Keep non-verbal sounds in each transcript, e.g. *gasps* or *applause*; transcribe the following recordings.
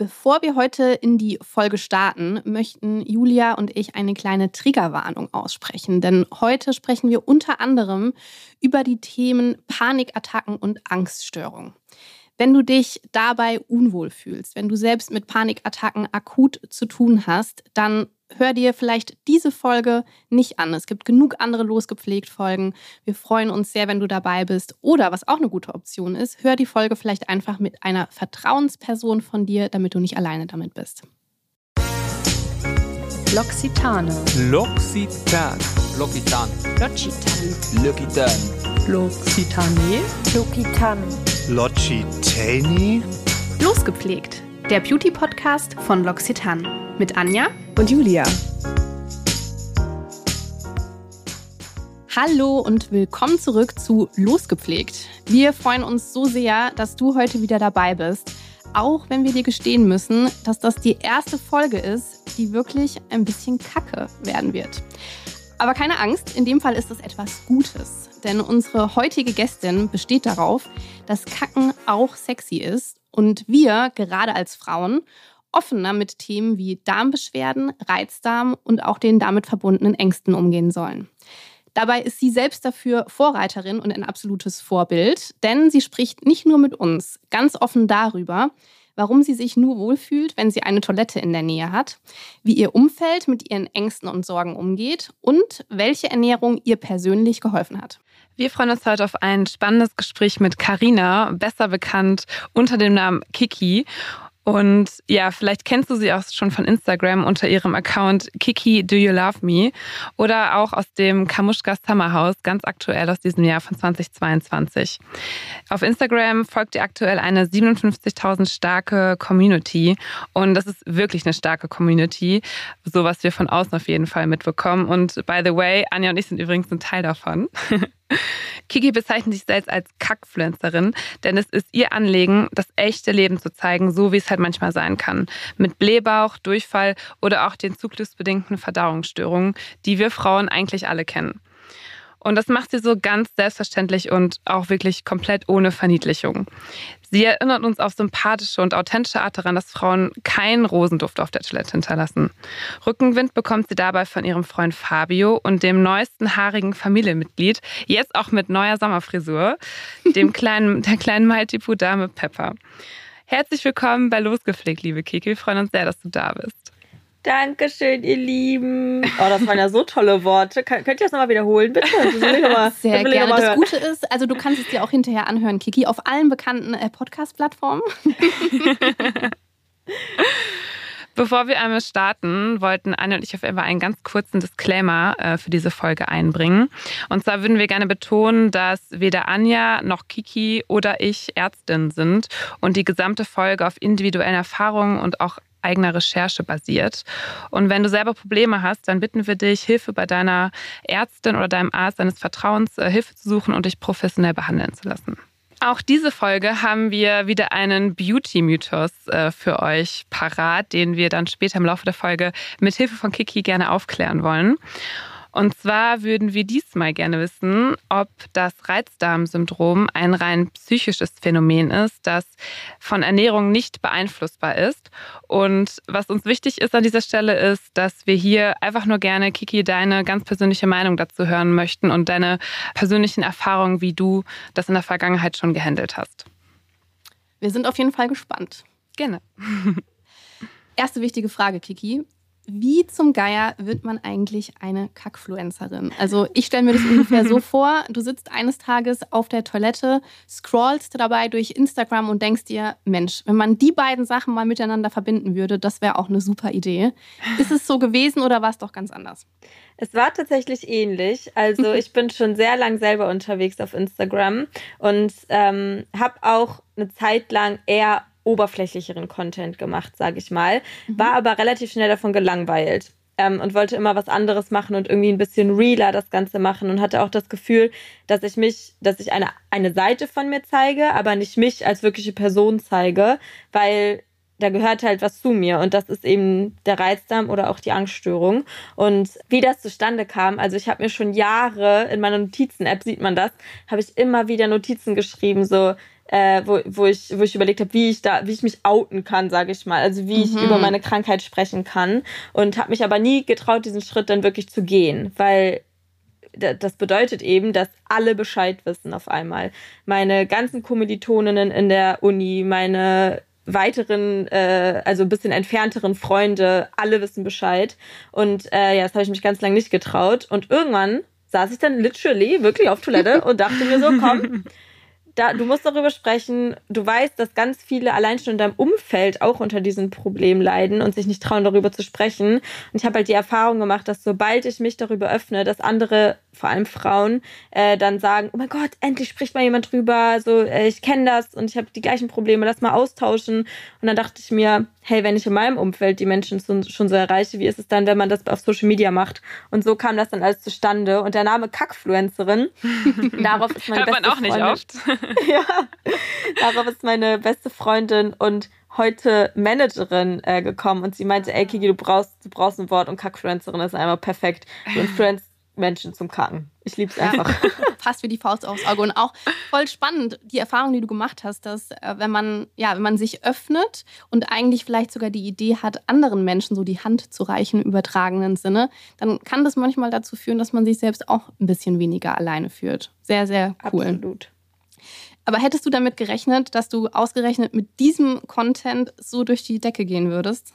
Bevor wir heute in die Folge starten, möchten Julia und ich eine kleine Triggerwarnung aussprechen. Denn heute sprechen wir unter anderem über die Themen Panikattacken und Angststörung. Wenn du dich dabei unwohl fühlst, wenn du selbst mit Panikattacken akut zu tun hast, dann hör dir vielleicht diese Folge nicht an. Es gibt genug andere losgepflegt Folgen. Wir freuen uns sehr, wenn du dabei bist. Oder was auch eine gute Option ist, hör die Folge vielleicht einfach mit einer Vertrauensperson von dir, damit du nicht alleine damit bist. L'Occitane. L'Occitan. L'Occitan. L'Occitan. L'Occitan. L'Occitanie. L'Occitane. L'Occitani? Losgepflegt, der Beauty-Podcast von L'Occitane. Mit Anja Und Julia. Hallo und willkommen zurück zu Losgepflegt. Wir freuen uns so sehr, dass du heute wieder dabei bist. Auch wenn wir dir gestehen müssen, dass das die erste Folge ist, die wirklich ein bisschen kacke werden wird. Aber keine Angst, in dem Fall ist es etwas Gutes. Denn unsere heutige Gästin besteht darauf, dass Kacken auch sexy ist und wir, gerade als Frauen, offener mit Themen wie Darmbeschwerden, Reizdarm und auch den damit verbundenen Ängsten umgehen sollen. Dabei ist sie selbst dafür Vorreiterin und ein absolutes Vorbild, denn sie spricht nicht nur mit uns ganz offen darüber, warum sie sich nur wohlfühlt, wenn sie eine Toilette in der Nähe hat, wie ihr Umfeld mit ihren Ängsten und Sorgen umgeht und welche Ernährung ihr persönlich geholfen hat. Wir freuen uns heute auf ein spannendes Gespräch mit Karina, besser bekannt unter dem Namen Kiki. Und ja, vielleicht kennst du sie auch schon von Instagram unter ihrem Account Kiki Do You Love Me oder auch aus dem Kamushka Summer House, ganz aktuell aus diesem Jahr von 2022. Auf Instagram folgt ihr aktuell eine 57.000 starke Community und das ist wirklich eine starke Community, so was wir von außen auf jeden Fall mitbekommen. Und by the way, Anja und ich sind übrigens ein Teil davon. *laughs* Kiki bezeichnet sich selbst als Kackfluencerin, denn es ist ihr Anliegen, das echte Leben zu zeigen, so wie es halt manchmal sein kann. Mit Blähbauch, Durchfall oder auch den zugriffsbedingten Verdauungsstörungen, die wir Frauen eigentlich alle kennen. Und das macht sie so ganz selbstverständlich und auch wirklich komplett ohne Verniedlichung. Sie erinnert uns auf sympathische und authentische Art daran, dass Frauen keinen Rosenduft auf der Toilette hinterlassen. Rückenwind bekommt sie dabei von ihrem Freund Fabio und dem neuesten haarigen Familienmitglied, jetzt auch mit neuer Sommerfrisur, dem *laughs* kleinen, der kleinen Maltipu-Dame Pepper. Herzlich willkommen bei Losgepflegt, liebe Kiki. Wir freuen uns sehr, dass du da bist. Dankeschön, ihr Lieben. Oh, das waren ja so tolle Worte. Könnt ihr das nochmal wiederholen, bitte? Das will ich noch mal, Sehr will ich noch gerne. mal Das. Gute ist, also du kannst es dir auch hinterher anhören, Kiki, auf allen bekannten äh, Podcast-Plattformen. *laughs* Bevor wir einmal starten, wollten Anne und ich auf jeden Fall einen ganz kurzen Disclaimer äh, für diese Folge einbringen. Und zwar würden wir gerne betonen, dass weder Anja noch Kiki oder ich Ärztin sind und die gesamte Folge auf individuellen Erfahrungen und auch eigener Recherche basiert. Und wenn du selber Probleme hast, dann bitten wir dich, Hilfe bei deiner Ärztin oder deinem Arzt deines Vertrauens äh, Hilfe zu suchen und dich professionell behandeln zu lassen. Auch diese Folge haben wir wieder einen Beauty-Mythos äh, für euch parat, den wir dann später im Laufe der Folge mit Hilfe von Kiki gerne aufklären wollen. Und zwar würden wir diesmal gerne wissen, ob das Reizdarmsyndrom ein rein psychisches Phänomen ist, das von Ernährung nicht beeinflussbar ist. Und was uns wichtig ist an dieser Stelle ist, dass wir hier einfach nur gerne, Kiki, deine ganz persönliche Meinung dazu hören möchten und deine persönlichen Erfahrungen, wie du das in der Vergangenheit schon gehandelt hast. Wir sind auf jeden Fall gespannt. Gerne. *laughs* Erste wichtige Frage, Kiki. Wie zum Geier wird man eigentlich eine Kackfluencerin? Also ich stelle mir das ungefähr so *laughs* vor, du sitzt eines Tages auf der Toilette, scrollst dabei durch Instagram und denkst dir, Mensch, wenn man die beiden Sachen mal miteinander verbinden würde, das wäre auch eine super Idee. Ist es so gewesen oder war es doch ganz anders? Es war tatsächlich ähnlich. Also *laughs* ich bin schon sehr lang selber unterwegs auf Instagram und ähm, habe auch eine Zeit lang eher oberflächlicheren Content gemacht, sage ich mal. War aber relativ schnell davon gelangweilt. Ähm, und wollte immer was anderes machen und irgendwie ein bisschen realer das Ganze machen und hatte auch das Gefühl, dass ich mich, dass ich eine, eine Seite von mir zeige, aber nicht mich als wirkliche Person zeige, weil da gehört halt was zu mir und das ist eben der Reizdarm oder auch die Angststörung. Und wie das zustande kam, also ich habe mir schon Jahre in meiner Notizen-App, sieht man das, habe ich immer wieder Notizen geschrieben, so äh, wo, wo ich, wo ich überlegt habe, wie ich da, wie ich mich outen kann, sage ich mal, also wie mhm. ich über meine Krankheit sprechen kann und habe mich aber nie getraut, diesen Schritt dann wirklich zu gehen, weil das bedeutet eben, dass alle Bescheid wissen auf einmal. Meine ganzen Kommilitoninnen in der Uni, meine weiteren, äh, also ein bisschen entfernteren Freunde, alle wissen Bescheid. Und äh, ja, das habe ich mich ganz lange nicht getraut. Und irgendwann saß ich dann literally wirklich auf Toilette und dachte mir so, komm, *laughs* da, du musst darüber sprechen. Du weißt, dass ganz viele allein schon in deinem Umfeld auch unter diesem Problem leiden und sich nicht trauen, darüber zu sprechen. Und ich habe halt die Erfahrung gemacht, dass sobald ich mich darüber öffne, dass andere vor allem Frauen, äh, dann sagen, oh mein Gott, endlich spricht mal jemand drüber, so, äh, ich kenne das und ich habe die gleichen Probleme, lass mal austauschen. Und dann dachte ich mir, hey, wenn ich in meinem Umfeld die Menschen so, schon so erreiche, wie ist es dann, wenn man das auf Social Media macht? Und so kam das dann alles zustande. Und der Name Kackfluencerin, *laughs* darauf ist meine Hört beste man auch nicht Freundin. oft. *laughs* ja, darauf ist meine beste Freundin und heute Managerin äh, gekommen und sie meinte, ey Kiki, du brauchst, du brauchst ein Wort und Kackfluencerin ist einmal perfekt. Du influenzt *laughs* Menschen zum Kacken. Ich liebe es *laughs* einfach. Passt wie die Faust aufs Auge. Und auch voll spannend, die Erfahrung, die du gemacht hast, dass äh, wenn man, ja, wenn man sich öffnet und eigentlich vielleicht sogar die Idee hat, anderen Menschen so die Hand zu reichen im übertragenen Sinne, dann kann das manchmal dazu führen, dass man sich selbst auch ein bisschen weniger alleine fühlt. Sehr, sehr cool. Absolut. Aber hättest du damit gerechnet, dass du ausgerechnet mit diesem Content so durch die Decke gehen würdest?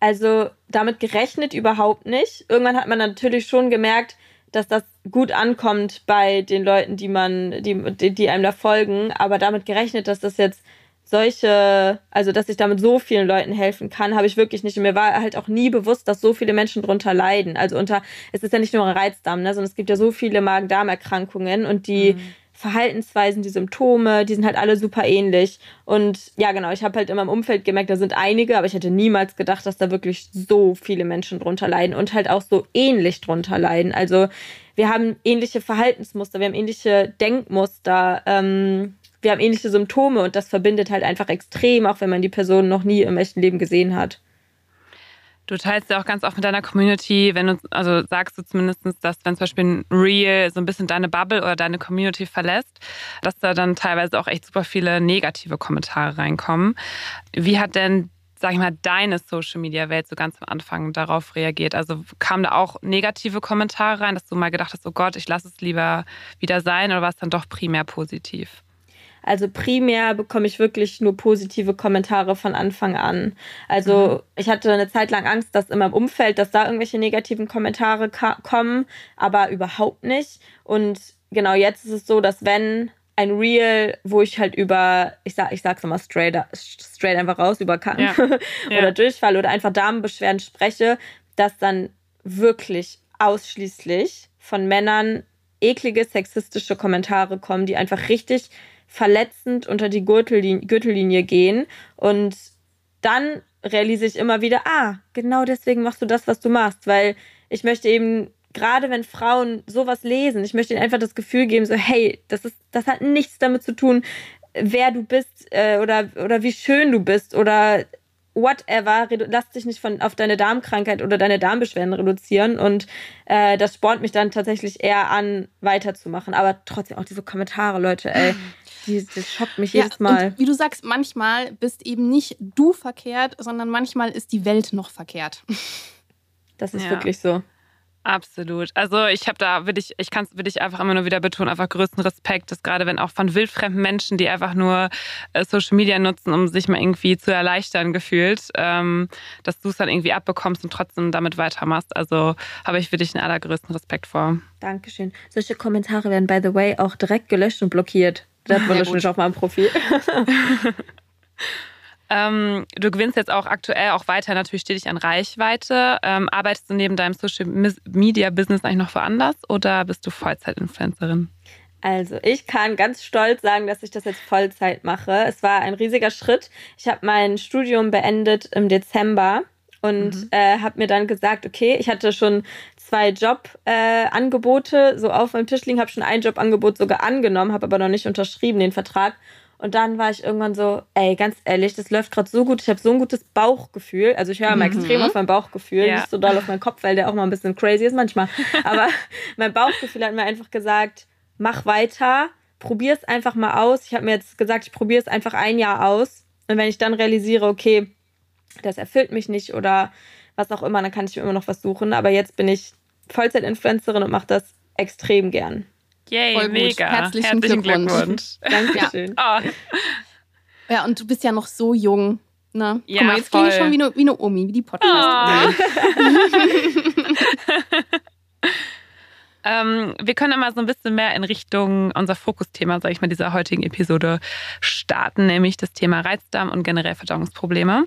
Also damit gerechnet überhaupt nicht. Irgendwann hat man natürlich schon gemerkt, dass das gut ankommt bei den Leuten, die man, die, die einem da folgen, aber damit gerechnet, dass das jetzt solche, also dass ich damit so vielen Leuten helfen kann, habe ich wirklich nicht. Und mir war halt auch nie bewusst, dass so viele Menschen drunter leiden. Also unter, es ist ja nicht nur ein Reizdarm, ne, sondern es gibt ja so viele Magen-Darm-Erkrankungen und die mhm. Verhaltensweisen, die Symptome, die sind halt alle super ähnlich. Und ja, genau, ich habe halt in meinem Umfeld gemerkt, da sind einige, aber ich hätte niemals gedacht, dass da wirklich so viele Menschen drunter leiden und halt auch so ähnlich drunter leiden. Also wir haben ähnliche Verhaltensmuster, wir haben ähnliche Denkmuster, ähm, wir haben ähnliche Symptome und das verbindet halt einfach extrem, auch wenn man die Person noch nie im echten Leben gesehen hat. Du teilst ja auch ganz oft mit deiner Community, wenn du, also sagst du zumindest, dass wenn zum Beispiel ein Reel so ein bisschen deine Bubble oder deine Community verlässt, dass da dann teilweise auch echt super viele negative Kommentare reinkommen. Wie hat denn sag ich mal, deine Social Media Welt so ganz am Anfang darauf reagiert? Also kamen da auch negative Kommentare rein, dass du mal gedacht hast, oh Gott, ich lasse es lieber wieder sein oder war es dann doch primär positiv? Also primär bekomme ich wirklich nur positive Kommentare von Anfang an. Also mhm. ich hatte eine Zeit lang Angst, dass in meinem Umfeld, dass da irgendwelche negativen Kommentare kommen, aber überhaupt nicht. Und genau jetzt ist es so, dass wenn ein Reel, wo ich halt über, ich sag, ich sag's nochmal straight, straight einfach raus, über Kacken ja. *laughs* oder ja. Durchfall oder einfach Darmbeschwerden spreche, dass dann wirklich ausschließlich von Männern eklige sexistische Kommentare kommen, die einfach richtig verletzend unter die Gürtellinie, Gürtellinie gehen. Und dann realisiere ich immer wieder, ah, genau deswegen machst du das, was du machst, weil ich möchte eben gerade wenn Frauen sowas lesen, ich möchte ihnen einfach das Gefühl geben, so hey, das ist, das hat nichts damit zu tun, wer du bist äh, oder oder wie schön du bist oder whatever, lass dich nicht von auf deine Darmkrankheit oder deine Darmbeschwerden reduzieren und äh, das spornt mich dann tatsächlich eher an, weiterzumachen. Aber trotzdem auch diese Kommentare, Leute, ey. *laughs* Die, das schockt mich ja, jedes Mal. Und wie du sagst, manchmal bist eben nicht du verkehrt, sondern manchmal ist die Welt noch verkehrt. Das ist ja. wirklich so. Absolut. Also ich habe da, will ich, ich kann es will ich einfach immer nur wieder betonen, einfach größten Respekt, dass gerade wenn auch von wildfremden Menschen, die einfach nur äh, Social Media nutzen, um sich mal irgendwie zu erleichtern, gefühlt, ähm, dass du es dann irgendwie abbekommst und trotzdem damit weitermachst. Also habe ich wirklich den allergrößten Respekt vor. Dankeschön. Solche Kommentare werden, by the way, auch direkt gelöscht und blockiert. Das war ja, nicht auf meinem Profil. *laughs* ähm, du gewinnst jetzt auch aktuell auch weiter natürlich stetig an Reichweite. Ähm, arbeitest du neben deinem Social Media Business eigentlich noch woanders oder bist du Vollzeit-Influencerin? Also ich kann ganz stolz sagen, dass ich das jetzt Vollzeit mache. Es war ein riesiger Schritt. Ich habe mein Studium beendet im Dezember und mhm. äh, habe mir dann gesagt, okay, ich hatte schon zwei Jobangebote äh, so auf meinem Tisch liegen, habe schon ein Jobangebot sogar angenommen, habe aber noch nicht unterschrieben den Vertrag Und dann war ich irgendwann so, ey, ganz ehrlich, das läuft gerade so gut. Ich habe so ein gutes Bauchgefühl. Also ich höre immer mhm. extrem auf mein Bauchgefühl, ja. nicht so doll auf meinen Kopf, weil der auch mal ein bisschen crazy ist manchmal. *laughs* Aber mein Bauchgefühl hat mir einfach gesagt, mach weiter, probier es einfach mal aus. Ich habe mir jetzt gesagt, ich probiere es einfach ein Jahr aus. Und wenn ich dann realisiere, okay, das erfüllt mich nicht oder was auch immer, dann kann ich mir immer noch was suchen. Aber jetzt bin ich Vollzeit-Influencerin und mache das extrem gern. Yay, Voll mega. Herzlichen, Herzlichen Glückwunsch. Glückwunsch. *laughs* Dankeschön. Ja. Oh. ja, und du bist ja noch so jung. Ne? Ja, Guck mal, jetzt klinge ich schon wie eine, wie eine Omi, wie die podcast oh. *laughs* *laughs* ähm, Wir können immer so ein bisschen mehr in Richtung unser Fokusthema, sage ich mal, dieser heutigen Episode starten, nämlich das Thema Reizdarm und generell Verdauungsprobleme.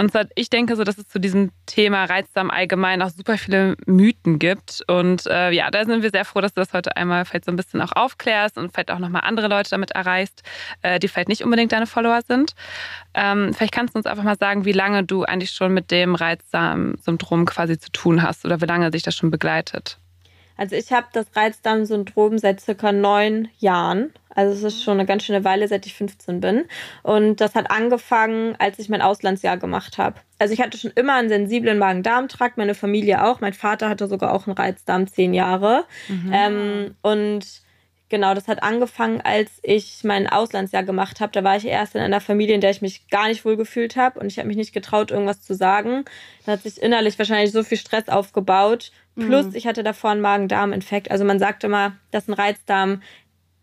Und ich denke so, dass es zu diesem Thema Reizdarm allgemein auch super viele Mythen gibt. Und äh, ja, da sind wir sehr froh, dass du das heute einmal vielleicht so ein bisschen auch aufklärst und vielleicht auch nochmal andere Leute damit erreichst, äh, die vielleicht nicht unbedingt deine Follower sind. Ähm, vielleicht kannst du uns einfach mal sagen, wie lange du eigentlich schon mit dem Reizdarm-Syndrom quasi zu tun hast oder wie lange sich das schon begleitet. Also ich habe das Reizdarmsyndrom seit circa neun Jahren. Also es ist schon eine ganz schöne Weile, seit ich 15 bin. Und das hat angefangen, als ich mein Auslandsjahr gemacht habe. Also ich hatte schon immer einen sensiblen Magen-Darm-Trakt, meine Familie auch. Mein Vater hatte sogar auch einen Reizdarm zehn Jahre. Mhm. Ähm, und genau, das hat angefangen, als ich mein Auslandsjahr gemacht habe. Da war ich erst in einer Familie, in der ich mich gar nicht wohl gefühlt habe und ich habe mich nicht getraut, irgendwas zu sagen. Da hat sich innerlich wahrscheinlich so viel Stress aufgebaut. Plus, mhm. ich hatte davor einen Magen-Darm-Infekt. Also man sagt immer, dass ein Reizdarm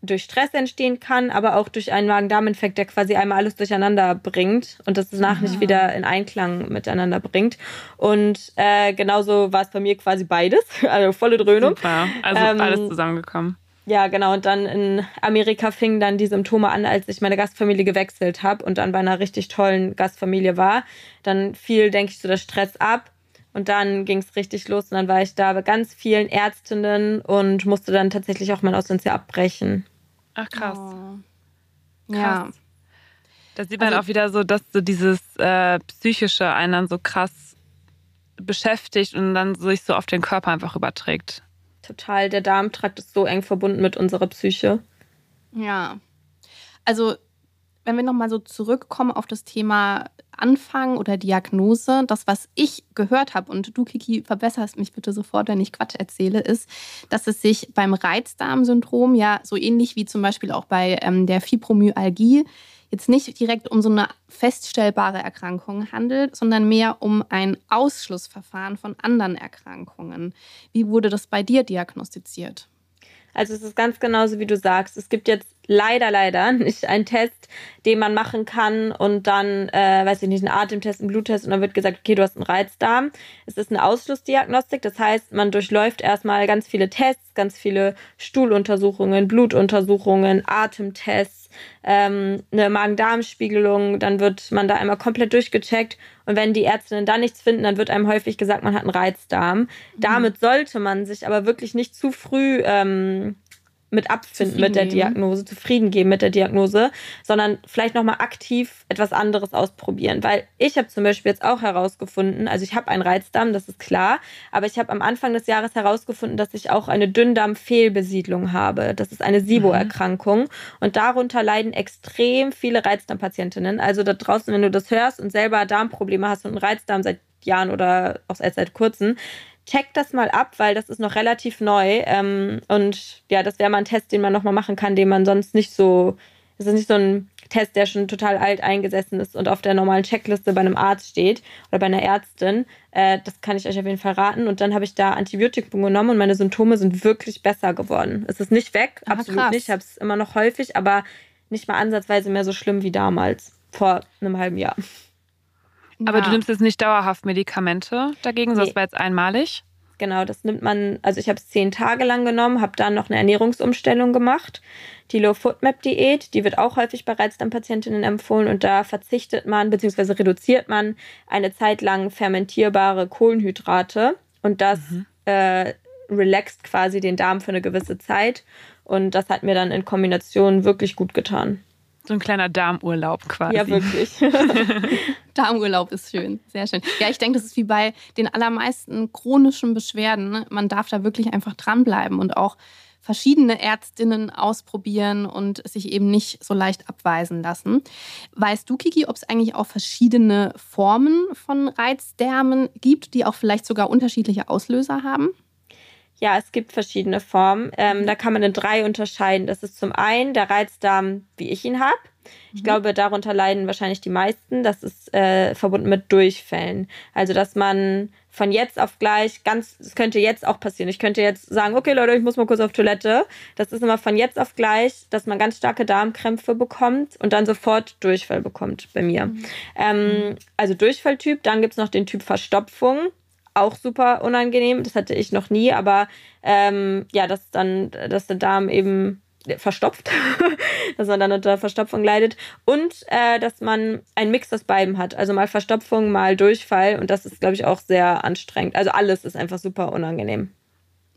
durch Stress entstehen kann, aber auch durch einen Magen-Darm-Infekt, der quasi einmal alles durcheinander bringt und das danach nicht wieder in Einklang miteinander bringt. Und äh, genauso war es bei mir quasi beides, *laughs* also volle Dröhnung. Super, also ähm, alles zusammengekommen. Ja, genau. Und dann in Amerika fingen dann die Symptome an, als ich meine Gastfamilie gewechselt habe und dann bei einer richtig tollen Gastfamilie war. Dann fiel, denke ich, so der Stress ab. Und dann ging es richtig los und dann war ich da bei ganz vielen Ärztinnen und musste dann tatsächlich auch mein Auslandsjahr abbrechen. Ach krass. Oh. krass. Ja. Da sieht man also, auch wieder so, dass so dieses äh, Psychische einen dann so krass beschäftigt und dann sich so auf den Körper einfach überträgt. Total. Der Darmtrakt ist so eng verbunden mit unserer Psyche. Ja. Also, wenn wir nochmal so zurückkommen auf das Thema Anfang oder Diagnose. Das, was ich gehört habe, und du, Kiki, verbesserst mich bitte sofort, wenn ich Quatsch erzähle, ist, dass es sich beim Reizdarmsyndrom ja so ähnlich wie zum Beispiel auch bei ähm, der Fibromyalgie jetzt nicht direkt um so eine feststellbare Erkrankung handelt, sondern mehr um ein Ausschlussverfahren von anderen Erkrankungen. Wie wurde das bei dir diagnostiziert? Also es ist ganz genauso, wie du sagst. Es gibt jetzt leider, leider nicht einen Test, den man machen kann und dann, äh, weiß ich nicht, einen Atemtest, einen Bluttest und dann wird gesagt, okay, du hast einen Reizdarm. Es ist eine Ausschlussdiagnostik, das heißt, man durchläuft erstmal ganz viele Tests, ganz viele Stuhluntersuchungen, Blutuntersuchungen, Atemtests, ähm, eine Magen-Darm-Spiegelung, dann wird man da einmal komplett durchgecheckt und wenn die Ärztinnen da nichts finden, dann wird einem häufig gesagt, man hat einen Reizdarm. Mhm. Damit sollte man sich aber wirklich nicht zu früh ähm, mit abfinden mit der Diagnose, zufrieden geben mit der Diagnose, sondern vielleicht nochmal aktiv etwas anderes ausprobieren. Weil ich habe zum Beispiel jetzt auch herausgefunden, also ich habe einen Reizdarm, das ist klar, aber ich habe am Anfang des Jahres herausgefunden, dass ich auch eine Dünndarmfehlbesiedlung habe. Das ist eine SIBO-Erkrankung mhm. und darunter leiden extrem viele Reizdarmpatientinnen. Also da draußen, wenn du das hörst und selber Darmprobleme hast und einen Reizdarm seit Jahren oder auch erst seit kurzem, check das mal ab, weil das ist noch relativ neu. Ähm, und ja, das wäre mal ein Test, den man nochmal machen kann, den man sonst nicht so. Es ist nicht so ein Test, der schon total alt eingesessen ist und auf der normalen Checkliste bei einem Arzt steht oder bei einer Ärztin. Äh, das kann ich euch auf jeden Fall raten. Und dann habe ich da Antibiotikum genommen und meine Symptome sind wirklich besser geworden. Es ist nicht weg, Ach, absolut krass. nicht. Ich habe es immer noch häufig, aber nicht mal ansatzweise mehr so schlimm wie damals, vor einem halben Jahr. Aber ja. du nimmst jetzt nicht dauerhaft Medikamente dagegen, nee. das war jetzt einmalig? Genau, das nimmt man, also ich habe es zehn Tage lang genommen, habe dann noch eine Ernährungsumstellung gemacht. Die Low Foodmap Diät, die wird auch häufig bereits dann Patientinnen empfohlen und da verzichtet man bzw. reduziert man eine Zeit lang fermentierbare Kohlenhydrate und das mhm. äh, relaxt quasi den Darm für eine gewisse Zeit und das hat mir dann in Kombination wirklich gut getan. So ein kleiner Darmurlaub quasi. Ja, wirklich. *laughs* Darmurlaub ist schön, sehr schön. Ja, ich denke, das ist wie bei den allermeisten chronischen Beschwerden. Man darf da wirklich einfach dranbleiben und auch verschiedene Ärztinnen ausprobieren und sich eben nicht so leicht abweisen lassen. Weißt du, Kiki, ob es eigentlich auch verschiedene Formen von Reizdarmen gibt, die auch vielleicht sogar unterschiedliche Auslöser haben? Ja, es gibt verschiedene Formen. Ähm, da kann man in drei unterscheiden. Das ist zum einen der Reizdarm, wie ich ihn habe. Ich mhm. glaube, darunter leiden wahrscheinlich die meisten. Das ist äh, verbunden mit Durchfällen. Also, dass man von jetzt auf gleich ganz, es könnte jetzt auch passieren. Ich könnte jetzt sagen, okay Leute, ich muss mal kurz auf Toilette. Das ist immer von jetzt auf gleich, dass man ganz starke Darmkrämpfe bekommt und dann sofort Durchfall bekommt bei mir. Mhm. Ähm, also Durchfalltyp, dann gibt es noch den Typ Verstopfung auch super unangenehm. Das hatte ich noch nie, aber ähm, ja, dass dann, dass der Darm eben verstopft, *laughs* dass man dann unter Verstopfung leidet und äh, dass man einen Mix aus beiden hat. Also mal Verstopfung, mal Durchfall und das ist, glaube ich, auch sehr anstrengend. Also alles ist einfach super unangenehm.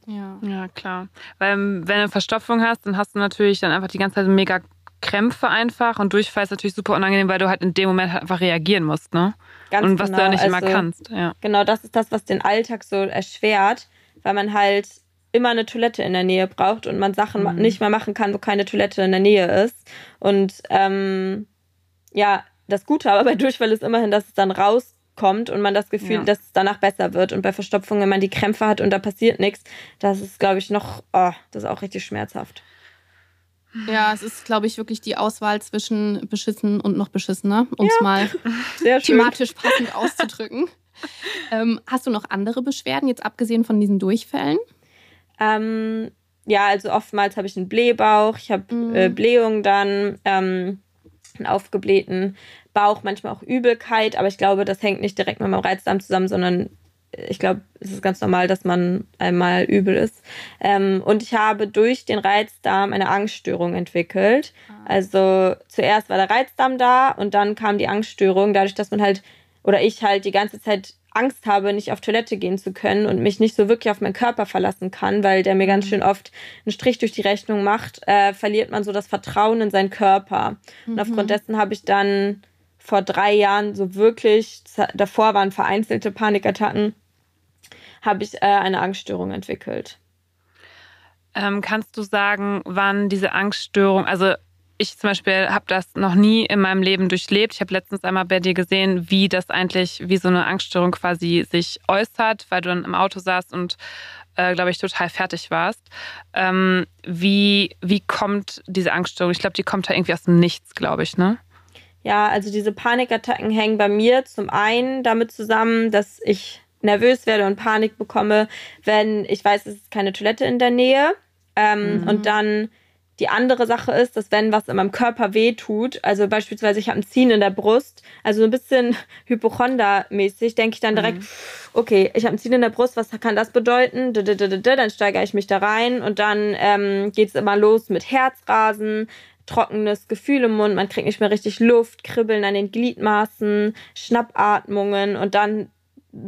Ja. ja, klar. Weil wenn du Verstopfung hast, dann hast du natürlich dann einfach die ganze Zeit mega Krämpfe einfach und Durchfall ist natürlich super unangenehm, weil du halt in dem Moment halt einfach reagieren musst, ne? Ganz und was genau. du ja nicht also, immer kannst. Ja. Genau, das ist das, was den Alltag so erschwert, weil man halt immer eine Toilette in der Nähe braucht und man Sachen mhm. nicht mehr machen kann, wo keine Toilette in der Nähe ist. Und ähm, ja, das Gute aber bei Durchfall ist immerhin, dass es dann rauskommt und man das Gefühl, ja. dass es danach besser wird. Und bei Verstopfung, wenn man die Krämpfe hat und da passiert nichts, das ist, glaube ich, noch, oh, das ist auch richtig schmerzhaft. Ja, es ist, glaube ich, wirklich die Auswahl zwischen beschissen und noch beschissener, um es ja. mal *laughs* thematisch passend auszudrücken. ähm, hast du noch andere Beschwerden, jetzt abgesehen von diesen Durchfällen? Ähm, ja, also oftmals habe ich einen Blähbauch, ich habe mhm. äh, Blähung dann, ähm, einen aufgeblähten Bauch, manchmal auch Übelkeit, aber ich glaube, das hängt nicht direkt mit meinem Reizdarm zusammen, sondern ich glaube, es ist ganz normal, dass man einmal übel ist. Ähm, und ich habe durch den Reizdarm eine Angststörung entwickelt. Ah. Also zuerst war der Reizdarm da und dann kam die Angststörung, dadurch, dass man halt, oder ich halt die ganze Zeit Angst habe, nicht auf Toilette gehen zu können und mich nicht so wirklich auf meinen Körper verlassen kann, weil der mir ganz mhm. schön oft einen Strich durch die Rechnung macht, äh, verliert man so das Vertrauen in seinen Körper. Mhm. Und aufgrund dessen habe ich dann vor drei Jahren so wirklich, davor waren vereinzelte Panikattacken, habe ich äh, eine Angststörung entwickelt. Ähm, kannst du sagen, wann diese Angststörung, also ich zum Beispiel habe das noch nie in meinem Leben durchlebt. Ich habe letztens einmal bei dir gesehen, wie das eigentlich, wie so eine Angststörung quasi sich äußert, weil du dann im Auto saßt und, äh, glaube ich, total fertig warst. Ähm, wie, wie kommt diese Angststörung? Ich glaube, die kommt da irgendwie aus dem Nichts, glaube ich, ne? Ja, also diese Panikattacken hängen bei mir zum einen damit zusammen, dass ich nervös werde und Panik bekomme, wenn ich weiß, es ist keine Toilette in der Nähe. Ähm, mhm. Und dann die andere Sache ist, dass wenn was in meinem Körper weh tut, also beispielsweise ich habe ein Ziehen in der Brust, also so ein bisschen *laughs* Hypochonder-mäßig, denke ich dann direkt, mhm. okay, ich habe ein Ziehen in der Brust, was kann das bedeuten? Dann steigere ich mich da rein und dann ähm, geht es immer los mit Herzrasen, trockenes Gefühl im Mund, man kriegt nicht mehr richtig Luft, Kribbeln an den Gliedmaßen, Schnappatmungen und dann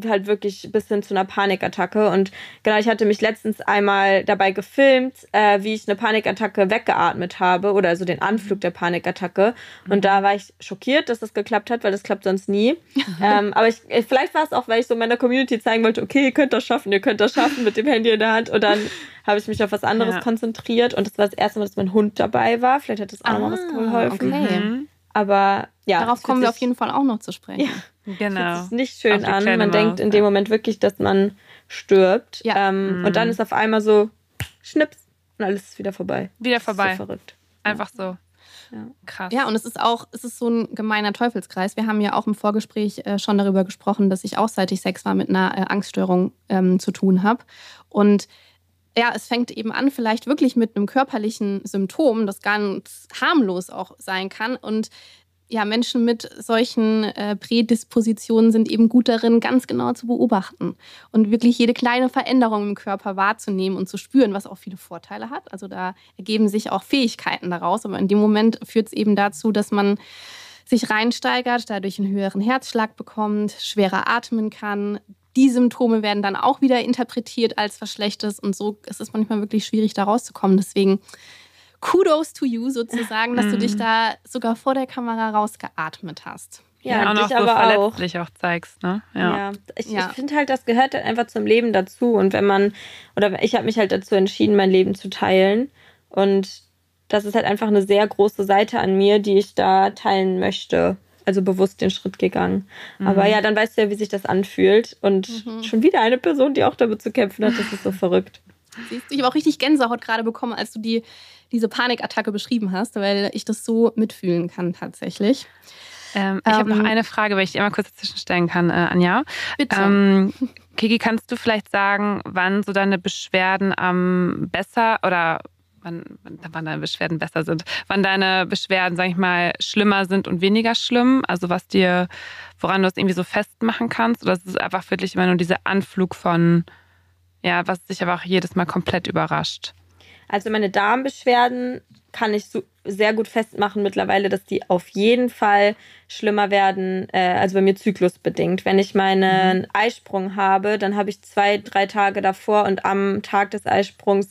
halt wirklich bis hin zu einer Panikattacke. Und genau, ich hatte mich letztens einmal dabei gefilmt, äh, wie ich eine Panikattacke weggeatmet habe oder also den Anflug der Panikattacke. Und da war ich schockiert, dass das geklappt hat, weil das klappt sonst nie. *laughs* ähm, aber ich, vielleicht war es auch, weil ich so meiner Community zeigen wollte, okay, ihr könnt das schaffen, ihr könnt das schaffen mit dem Handy in der Hand. Und dann habe ich mich auf was anderes ja. konzentriert. Und das war das erste Mal, dass mein Hund dabei war. Vielleicht hat das auch ah, noch was ah, geholfen. Okay. Mhm. Aber ja. Darauf kommen wir auf jeden Fall auch noch zu sprechen. Ja. Genau. Das ist nicht schön an. Man Maus, denkt in dem Moment wirklich, dass man stirbt. Ja. Ähm, mhm. Und dann ist auf einmal so Schnips und alles ist wieder vorbei. Wieder vorbei. So verrückt. Einfach so. Ja. Krass. Ja, und es ist auch, es ist so ein gemeiner Teufelskreis. Wir haben ja auch im Vorgespräch äh, schon darüber gesprochen, dass ich auch seit ich Sex war mit einer äh, Angststörung ähm, zu tun habe. Und ja, es fängt eben an, vielleicht wirklich mit einem körperlichen Symptom, das ganz harmlos auch sein kann. Und ja, Menschen mit solchen äh, Prädispositionen sind eben gut darin, ganz genau zu beobachten und wirklich jede kleine Veränderung im Körper wahrzunehmen und zu spüren, was auch viele Vorteile hat. Also da ergeben sich auch Fähigkeiten daraus, aber in dem Moment führt es eben dazu, dass man sich reinsteigert, dadurch einen höheren Herzschlag bekommt, schwerer atmen kann. Die Symptome werden dann auch wieder interpretiert als was Schlechtes und so ist es manchmal wirklich schwierig, da rauszukommen. Deswegen Kudos to you sozusagen, dass du dich mhm. da sogar vor der Kamera rausgeatmet hast. Ja, ja auch noch dich so aber auch. verletzlich auch. zeigst, ne? Ja. Ja, ich, Ja. ich finde halt, das gehört halt einfach zum Leben dazu. Und wenn man, oder ich habe mich halt dazu entschieden, mein Leben zu teilen. Und das ist halt einfach eine sehr große Seite an mir, die ich da teilen möchte. Also bewusst den Schritt gegangen. Aber ja, dann weißt du ja, wie sich das anfühlt. Und schon wieder eine Person, die auch damit zu kämpfen hat, das ist so *laughs* verrückt. Siehst du, ich habe auch richtig Gänsehaut gerade bekommen, als du die, diese Panikattacke beschrieben hast, weil ich das so mitfühlen kann tatsächlich. Ähm, ich habe noch Ähm, eine Frage, weil ich die einmal kurz dazwischenstellen kann, äh, Anja. Bitte. Ähm, *laughs* Kiki, kannst du vielleicht sagen, wann so deine Beschwerden am besser oder wann, wann deine Beschwerden besser sind? Wann deine Beschwerden, sag ich mal, schlimmer sind und weniger schlimm? Also was dir, woran du es irgendwie so festmachen kannst? Oder ist es einfach wirklich immer nur dieser Anflug von, ja, was dich aber auch jedes Mal komplett überrascht? Also meine Darmbeschwerden kann ich so sehr gut festmachen mittlerweile, dass die auf jeden Fall schlimmer werden, äh, also bei mir zyklusbedingt. Wenn ich meinen Eisprung habe, dann habe ich zwei, drei Tage davor und am Tag des Eisprungs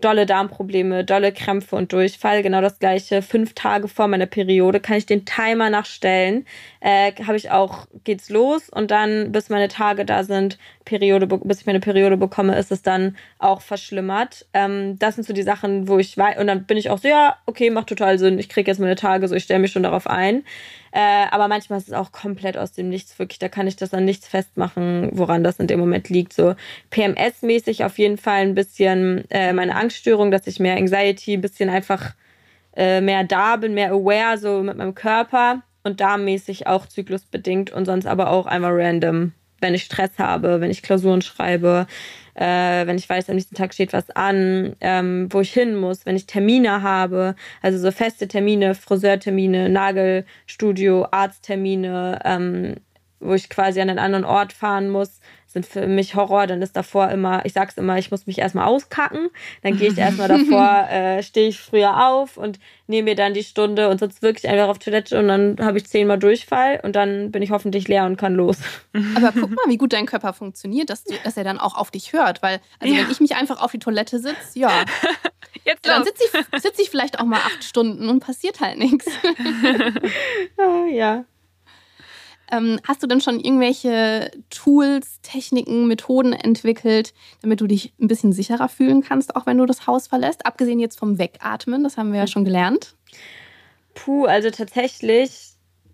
dolle Darmprobleme, dolle Krämpfe und Durchfall. Genau das gleiche. Fünf Tage vor meiner Periode kann ich den Timer nachstellen. Äh, habe ich auch, geht's los und dann, bis meine Tage da sind, Periode, bis ich meine Periode bekomme, ist es dann auch verschlimmert. Ähm, das sind so die Sachen, wo ich weiß, und dann bin ich auch so, ja, okay, macht total Sinn. Ich kriege jetzt meine Tage, so ich stelle mich schon darauf ein. Äh, aber manchmal ist es auch komplett aus dem Nichts, wirklich. Da kann ich das an nichts festmachen, woran das in dem Moment liegt. So PMS-mäßig auf jeden Fall ein bisschen äh, meine Angststörung, dass ich mehr Anxiety, ein bisschen einfach äh, mehr da bin, mehr aware so mit meinem Körper und darmmäßig auch zyklusbedingt und sonst aber auch einmal random, wenn ich Stress habe, wenn ich Klausuren schreibe, äh, wenn ich weiß, am nächsten Tag steht was an, ähm, wo ich hin muss, wenn ich Termine habe, also so feste Termine, Friseurtermine, Nagelstudio, Arzttermine, ähm, wo ich quasi an einen anderen Ort fahren muss, sind für mich Horror. Dann ist davor immer, ich sag's immer, ich muss mich erstmal auskacken. Dann gehe ich erstmal *laughs* davor, äh, stehe ich früher auf und nehme mir dann die Stunde und sitze wirklich einfach auf Toilette und dann habe ich zehnmal Durchfall und dann bin ich hoffentlich leer und kann los. *laughs* Aber guck mal, wie gut dein Körper funktioniert, dass, du, dass er dann auch auf dich hört. Weil, also Ja. wenn ich mich einfach auf die Toilette sitze, ja, *laughs* Jetzt dann sitze ich, sitz ich vielleicht auch mal acht Stunden und passiert halt nichts. Ah, ja. Ähm, hast du denn schon irgendwelche Tools, Techniken, Methoden entwickelt, damit du dich ein bisschen sicherer fühlen kannst, auch wenn du das Haus verlässt? Abgesehen jetzt vom Wegatmen, das haben wir ja schon gelernt. Puh, also tatsächlich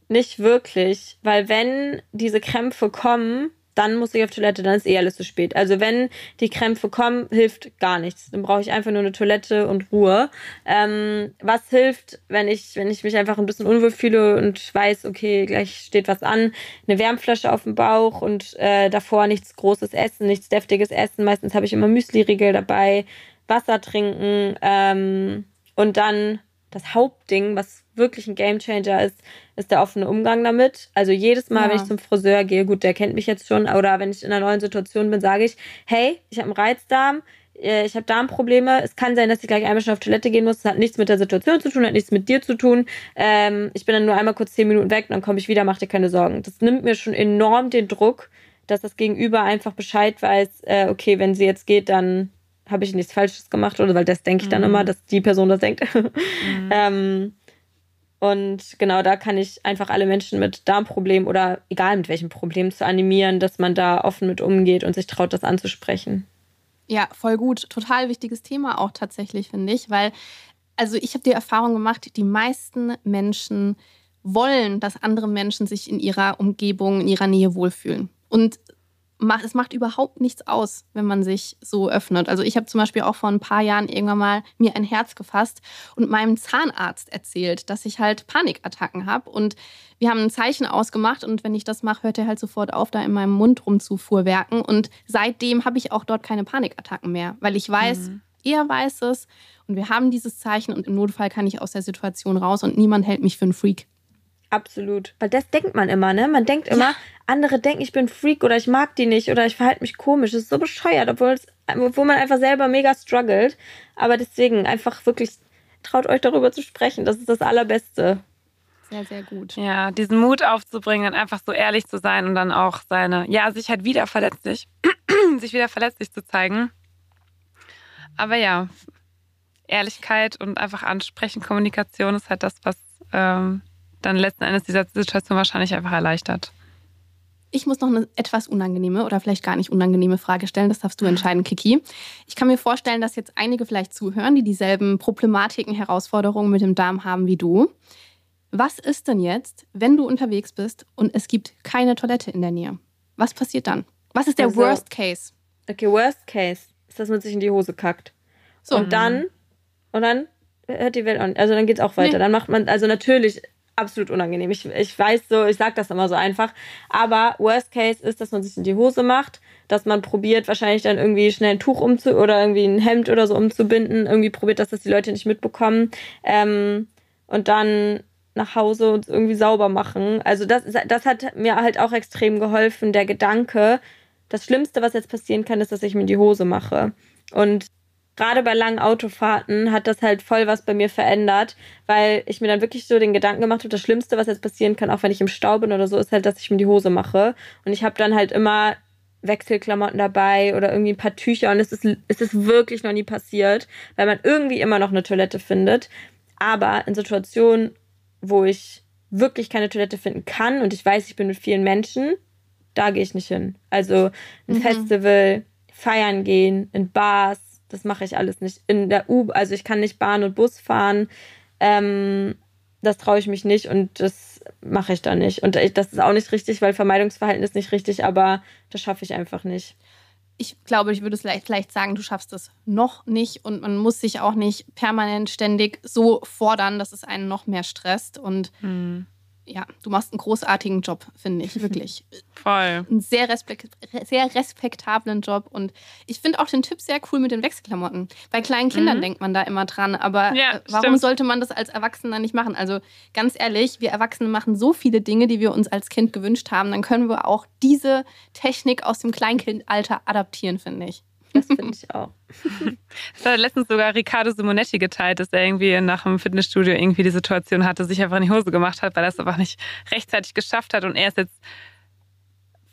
nicht wirklich, weil wenn diese Krämpfe kommen, dann muss ich auf Toilette, dann ist eh alles zu spät. Also wenn die Krämpfe kommen, hilft gar nichts. Dann brauche ich einfach nur eine Toilette und Ruhe. Ähm, was hilft, wenn ich, wenn ich mich einfach ein bisschen unwohl fühle und weiß, okay, gleich steht was an, eine Wärmflasche auf dem Bauch und äh, davor nichts Großes essen, nichts deftiges essen. Meistens habe ich immer Müsli-Riegel dabei, Wasser trinken ähm, und dann das Hauptding, was wirklich ein Gamechanger ist, ist der offene Umgang damit. Also jedes Mal, Ja. wenn ich zum Friseur gehe, gut, der kennt mich jetzt schon, oder wenn ich in einer neuen Situation bin, sage ich, hey, ich habe einen Reizdarm, äh, ich habe Darmprobleme. Es kann sein, dass ich gleich einmal schon auf Toilette gehen muss. Das hat nichts mit der Situation zu tun, hat nichts mit dir zu tun. Ähm, ich bin dann nur einmal kurz zehn Minuten weg und dann komme ich wieder, mach dir keine Sorgen. Das nimmt mir schon enorm den Druck, dass das Gegenüber einfach Bescheid weiß, äh, okay, wenn sie jetzt geht, dann habe ich nichts Falsches gemacht oder weil das denke ich dann immer, dass die Person das denkt. *laughs* ähm, und genau da kann ich einfach alle Menschen mit Darmproblemen oder egal mit welchem Problem zu animieren, dass man da offen mit umgeht und sich traut, das anzusprechen. Ja, voll gut. Total wichtiges Thema auch tatsächlich, finde ich, weil, also ich habe die Erfahrung gemacht, die meisten Menschen wollen, dass andere Menschen sich in ihrer Umgebung, in ihrer Nähe wohlfühlen. Und macht, es macht überhaupt nichts aus, wenn man sich so öffnet. Also ich habe zum Beispiel auch vor ein paar Jahren irgendwann mal mir ein Herz gefasst und meinem Zahnarzt erzählt, dass ich halt Panikattacken habe. Und wir haben ein Zeichen ausgemacht und wenn ich das mache, hört er halt sofort auf, da in meinem Mund rumzufuhrwerken. Und seitdem habe ich auch dort keine Panikattacken mehr, weil ich weiß, er weiß es und wir haben dieses Zeichen und im Notfall kann ich aus der Situation raus und niemand hält mich für einen Freak. Absolut. Weil das denkt man immer, ne? Man denkt immer, andere denken, ich bin Freak oder ich mag die nicht oder ich verhalte mich komisch. Das ist so bescheuert, obwohl, es, obwohl man einfach selber mega struggelt. Aber deswegen einfach wirklich traut euch darüber zu sprechen. Das ist das Allerbeste. Sehr, sehr gut. Ja, diesen Mut aufzubringen und einfach so ehrlich zu sein und dann auch seine, ja, sich halt wieder verletzlich, *clears throat* sich wieder verletzlich zu zeigen. Aber ja, Ehrlichkeit und einfach ansprechen, Kommunikation ist halt das, was ähm, dann letzten Endes diese Situation wahrscheinlich einfach erleichtert. Ich muss noch eine etwas unangenehme oder vielleicht gar nicht unangenehme Frage stellen. Das darfst du entscheiden, Kiki. Ich kann mir vorstellen, dass jetzt einige vielleicht zuhören, die dieselben Problematiken, Herausforderungen mit dem Darm haben wie du. Was ist denn jetzt, wenn du unterwegs bist und es gibt keine Toilette in der Nähe? Was passiert dann? Was ist der Also- Worst Case? Okay, worst case ist, dass man sich in die Hose kackt. So. Und dann, und dann hört die Welt an. Also dann geht's auch weiter. Nee. Dann macht man, also natürlich absolut unangenehm. Ich, ich weiß so, ich sag das immer so einfach. Aber worst case ist, dass man sich in die Hose macht, dass man probiert, wahrscheinlich dann irgendwie schnell ein Tuch umzu oder irgendwie ein Hemd oder so umzubinden. Irgendwie probiert, dass das die Leute nicht mitbekommen. Ähm, und dann nach Hause und irgendwie sauber machen. Also das, das hat mir halt auch extrem geholfen, der Gedanke, das Schlimmste, was jetzt passieren kann, ist, dass ich mir die Hose mache. Und gerade bei langen Autofahrten hat das halt voll was bei mir verändert, weil ich mir dann wirklich so den Gedanken gemacht habe, das Schlimmste, was jetzt passieren kann, auch wenn ich im Stau bin oder so, ist halt, dass ich mir die Hose mache. Und ich habe dann halt immer Wechselklamotten dabei oder irgendwie ein paar Tücher und es ist, es ist wirklich noch nie passiert, weil man irgendwie immer noch eine Toilette findet. Aber in Situationen, wo ich wirklich keine Toilette finden kann und ich weiß, ich bin mit vielen Menschen, da gehe ich nicht hin. Also ein Mhm. Festival, feiern gehen, in Bars, das mache ich alles nicht. In der U, also ich kann nicht Bahn und Bus fahren. Ähm, das traue ich mich nicht und das mache ich dann nicht. Und ich, das ist auch nicht richtig, weil Vermeidungsverhalten ist nicht richtig, aber das schaffe ich einfach nicht. Ich glaube, ich würde es vielleicht, vielleicht sagen, du schaffst es noch nicht und man muss sich auch nicht permanent ständig so fordern, dass es einen noch mehr stresst. Und Hm. Ja, du machst einen großartigen Job, finde ich, wirklich. *laughs* Voll. einen sehr, respekt sehr respektablen Job. Und ich finde auch den Tipp sehr cool mit den Wechselklamotten. Bei kleinen Kindern Mhm. denkt man da immer dran, aber Ja, äh, warum stimmt. sollte man das als Erwachsener nicht machen? Also ganz ehrlich, wir Erwachsene machen so viele Dinge, die wir uns als Kind gewünscht haben. Dann können wir auch diese Technik aus dem Kleinkindalter adaptieren, finde ich. Das finde ich auch. *laughs* Das hat letztens sogar Riccardo Simonetti geteilt, dass er irgendwie nach dem Fitnessstudio irgendwie die Situation hatte, sich einfach in die Hose gemacht hat, weil er es einfach nicht rechtzeitig geschafft hat und er ist jetzt,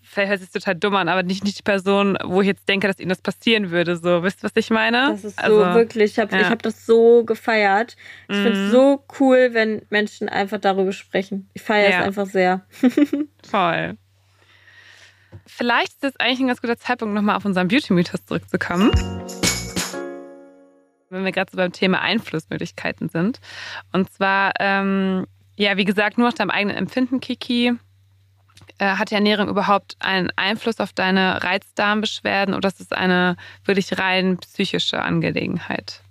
vielleicht hört sich total dumm an, aber nicht, nicht die Person, wo ich jetzt denke, dass ihm das passieren würde. So, wisst ihr, was ich meine? Das ist so Also, wirklich, ich habe ja. ich hab das so gefeiert. Ich finde Mhm. es so cool, wenn Menschen einfach darüber sprechen. Ich feiere Ja. es einfach sehr. *laughs* Voll. Vielleicht ist jetzt eigentlich ein ganz guter Zeitpunkt, nochmal auf unseren Beauty-Mythos zurückzukommen. Wenn wir gerade so beim Thema Einflussmöglichkeiten sind. Und zwar, ähm, ja, wie gesagt, nur nach deinem eigenen Empfinden, Kiki. Äh, hat die Ernährung überhaupt einen Einfluss auf deine Reizdarmbeschwerden oder ist es eine wirklich rein psychische Angelegenheit?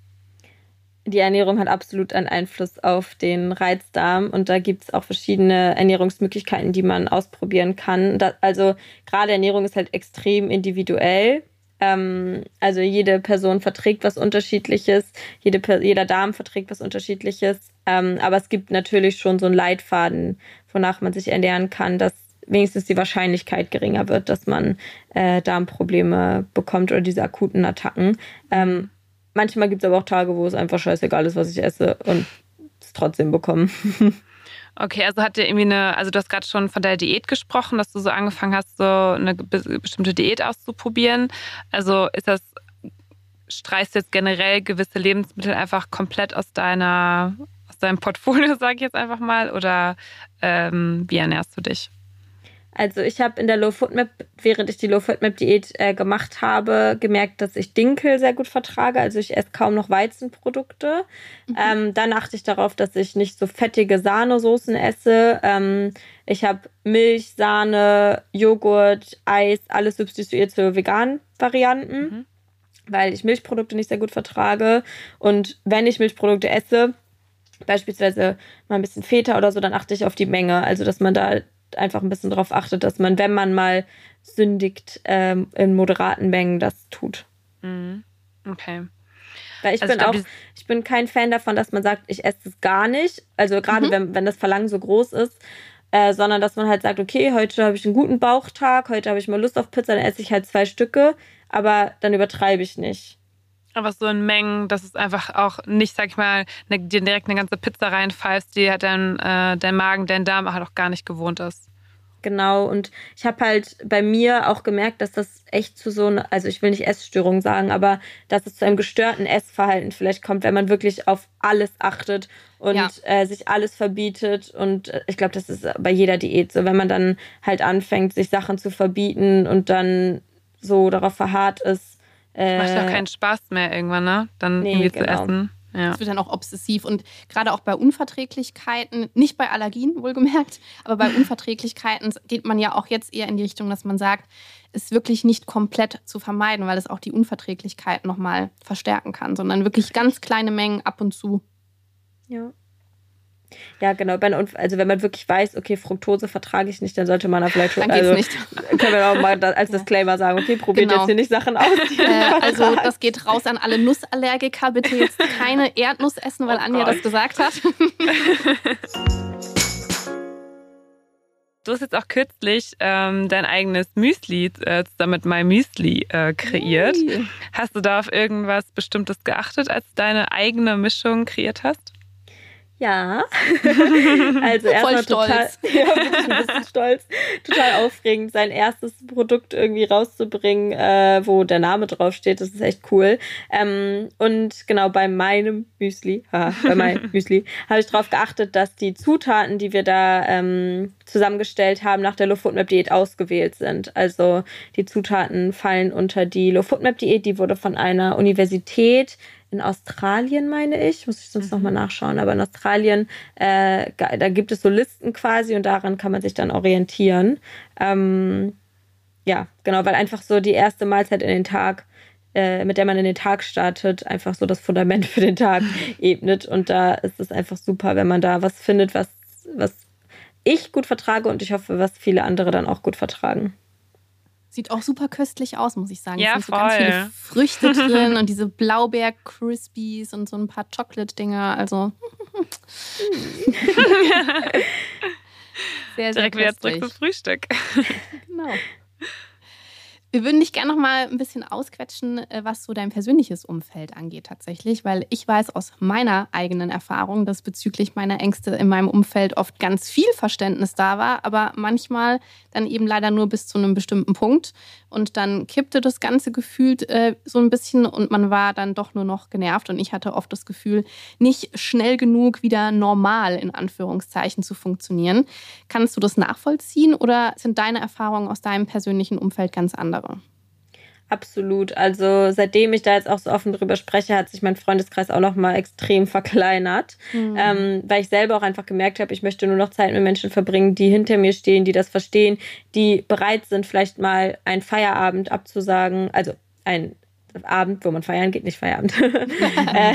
Die Ernährung hat absolut einen Einfluss auf den Reizdarm und da gibt es auch verschiedene Ernährungsmöglichkeiten, die man ausprobieren kann. Da, also gerade Ernährung ist halt extrem individuell. Ähm, also jede Person verträgt was Unterschiedliches, jede, jeder Darm verträgt was Unterschiedliches. Ähm, aber es gibt natürlich schon so einen Leitfaden, wonach man sich ernähren kann, dass wenigstens die Wahrscheinlichkeit geringer wird, dass man äh, Darmprobleme bekommt oder diese akuten Attacken. Ähm, manchmal gibt es aber auch Tage, wo es einfach scheißegal ist, was ich esse und es trotzdem bekommen. *laughs* Okay, also hat dir irgendwie eine, also du hast gerade schon von der Diät gesprochen, dass du so angefangen hast, so eine be- bestimmte Diät auszuprobieren. Also ist das, streichst jetzt generell gewisse Lebensmittel einfach komplett aus deiner, aus deinem Portfolio, *laughs* sage ich jetzt einfach mal, oder ähm, wie ernährst du dich? Also ich habe in der Low Food Map, während ich die Low Food Map Diät äh, gemacht habe, gemerkt, dass ich Dinkel sehr gut vertrage. Also ich esse kaum noch Weizenprodukte. Ähm, dann achte ich darauf, dass ich nicht so fettige Sahnesoßen esse. Ähm, ich habe Milch, Sahne, Joghurt, Eis, alles substituiert zu veganen Varianten, Mhm. weil ich Milchprodukte nicht sehr gut vertrage. Und wenn ich Milchprodukte esse, beispielsweise mal ein bisschen Feta oder so, dann achte ich auf die Menge. Also, dass man da einfach ein bisschen drauf achtet, dass man, wenn man mal sündigt, ähm, in moderaten Mengen das tut. Mhm. Okay. Weil ich Also bin ich glaub, auch, ich bin kein Fan davon, dass man sagt, ich esse es gar nicht. Also gerade Mhm. wenn, wenn das Verlangen so groß ist, äh, sondern dass man halt sagt, okay, heute habe ich einen guten Bauchtag, heute habe ich mal Lust auf Pizza, dann esse ich halt zwei Stücke, aber dann übertreibe ich nicht. Aber so in Mengen, dass es einfach auch nicht, sag ich mal, ne, dir direkt eine ganze Pizza reinpfeifst, die halt dein, äh, dein Magen, dein Darm halt auch gar nicht gewohnt ist. genau. Und ich habe halt bei mir auch gemerkt, dass das echt zu so einer, also ich will nicht Essstörung sagen, aber dass es zu einem gestörten Essverhalten vielleicht kommt, wenn man wirklich auf alles achtet und ja. äh, sich alles verbietet. Und äh, ich glaube, das ist bei jeder Diät so, wenn man dann halt anfängt, sich Sachen zu verbieten und dann so darauf verharrt ist. Äh, Macht ja keinen Spaß mehr irgendwann, ne? Dann nee, irgendwie genau. zu essen. Ja. Das wird dann auch obsessiv. Und gerade auch bei Unverträglichkeiten, nicht bei Allergien wohlgemerkt, aber bei *laughs* Unverträglichkeiten geht man ja auch jetzt eher in die Richtung, dass man sagt, es wirklich nicht komplett zu vermeiden, weil es auch die Unverträglichkeit nochmal verstärken kann, sondern wirklich ganz kleine Mengen ab und zu. Ja. Ja, genau. Also wenn man wirklich weiß, okay, Fructose vertrage ich nicht, dann sollte man da vielleicht schon. Dann also, nicht. Können wir auch mal *laughs* als Disclaimer sagen, okay, probiert genau. jetzt hier nicht Sachen aus. Äh, also das geht raus an alle Nussallergiker. Bitte jetzt keine *laughs* Erdnuss essen, weil oh Anja Gott. das gesagt hat. Du hast jetzt auch kürzlich ähm, dein eigenes Müsli äh, zusammen mit My Müsli äh, kreiert. Hey. Hast du da auf irgendwas Bestimmtes geachtet, als du deine eigene Mischung kreiert hast? Ja, *laughs* also erstmal total, *laughs* ja, wirklich ein bisschen stolz, total aufregend, sein erstes Produkt irgendwie rauszubringen, äh, wo der Name draufsteht. Das ist echt cool. Ähm, und genau bei meinem Müsli, haha, bei meinem *laughs* Müsli, habe ich darauf geachtet, dass die Zutaten, die wir da ähm, zusammengestellt haben, nach der Low Foodmap Diät ausgewählt sind. Also die Zutaten fallen unter die Low Foodmap Diät, die wurde von einer Universität in Australien, meine ich, muss ich sonst mhm. nochmal nachschauen, aber in Australien, äh, da gibt es so Listen quasi und daran kann man sich dann orientieren. Ähm, ja, genau, weil einfach so die erste Mahlzeit in den Tag, äh, mit der man in den Tag startet, einfach so das Fundament für den Tag *laughs* ebnet. Und da ist es einfach super, wenn man da was findet, was, was ich gut vertrage und ich hoffe, was viele andere dann auch gut vertragen. Sieht auch super köstlich aus, muss ich sagen. Ja, es sind voll. so ganz viele Früchte *laughs* drin und diese Blaubeer-Crispies und so ein paar Chocolate-Dinger. Also. *laughs* sehr, sehr Direkt wieder zurück zum Frühstück. genau. *laughs* Wir würden dich gerne noch mal ein bisschen ausquetschen, äh, was so dein persönliches Umfeld angeht tatsächlich, weil ich weiß aus meiner eigenen Erfahrung, dass bezüglich meiner Ängste in meinem Umfeld oft ganz viel Verständnis da war, aber manchmal dann eben leider nur bis zu einem bestimmten Punkt und dann kippte das Ganze gefühlt äh, so ein bisschen und man war dann doch nur noch genervt und ich hatte oft das Gefühl, nicht schnell genug wieder normal in Anführungszeichen zu funktionieren. Kannst du das nachvollziehen oder sind deine Erfahrungen aus deinem persönlichen Umfeld ganz andere? Absolut. Also seitdem ich da jetzt auch so offen drüber spreche, hat sich mein Freundeskreis auch noch mal extrem verkleinert, mhm. ähm, weil ich selber auch einfach gemerkt habe, ich möchte nur noch Zeit mit Menschen verbringen, die hinter mir stehen, die das verstehen, die bereit sind, vielleicht mal einen Feierabend abzusagen, also ein Abend, wo man feiern geht, nicht Feierabend. *laughs* äh,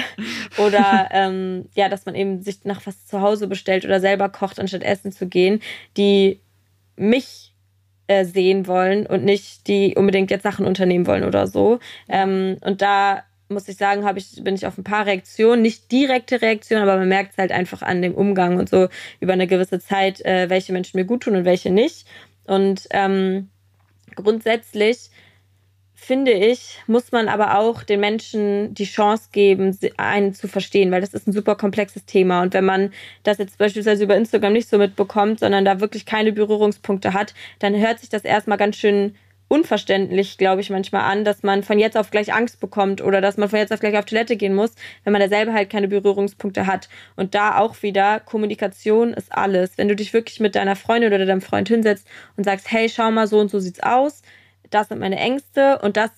oder ähm, ja, dass man eben sich nach was zu Hause bestellt oder selber kocht, anstatt essen zu gehen, die mich äh, sehen wollen und nicht die unbedingt jetzt Sachen unternehmen wollen oder so. Ähm, und da muss ich sagen, ich, bin ich auf ein paar Reaktionen, nicht direkte Reaktionen, aber man merkt es halt einfach an dem Umgang und so über eine gewisse Zeit, äh, welche Menschen mir gut tun und welche nicht. Und ähm, grundsätzlich finde ich, muss man aber auch den Menschen die Chance geben, einen zu verstehen, weil das ist ein super komplexes Thema. Und wenn man das jetzt beispielsweise über Instagram nicht so mitbekommt, sondern da wirklich keine Berührungspunkte hat, dann hört sich das erstmal ganz schön unverständlich, glaube ich, manchmal an, dass man von jetzt auf gleich Angst bekommt oder dass man von jetzt auf gleich auf Toilette gehen muss, wenn man da selber halt keine Berührungspunkte hat. Und da auch wieder, Kommunikation ist alles. Wenn du dich wirklich mit deiner Freundin oder deinem Freund hinsetzt und sagst, hey, schau mal, so und so sieht's aus, das sind meine Ängste und das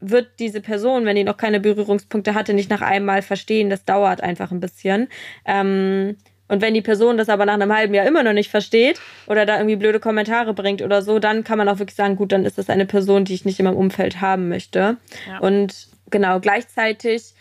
wird diese Person, wenn die noch keine Berührungspunkte hatte, nicht nach einem Mal verstehen. Das dauert einfach ein bisschen. Ähm, und wenn die Person das aber nach einem halben Jahr immer noch nicht versteht oder da irgendwie blöde Kommentare bringt oder so, dann kann man auch wirklich sagen, gut, dann ist das eine Person, die ich nicht in meinem Umfeld haben möchte. Ja. Und genau, gleichzeitig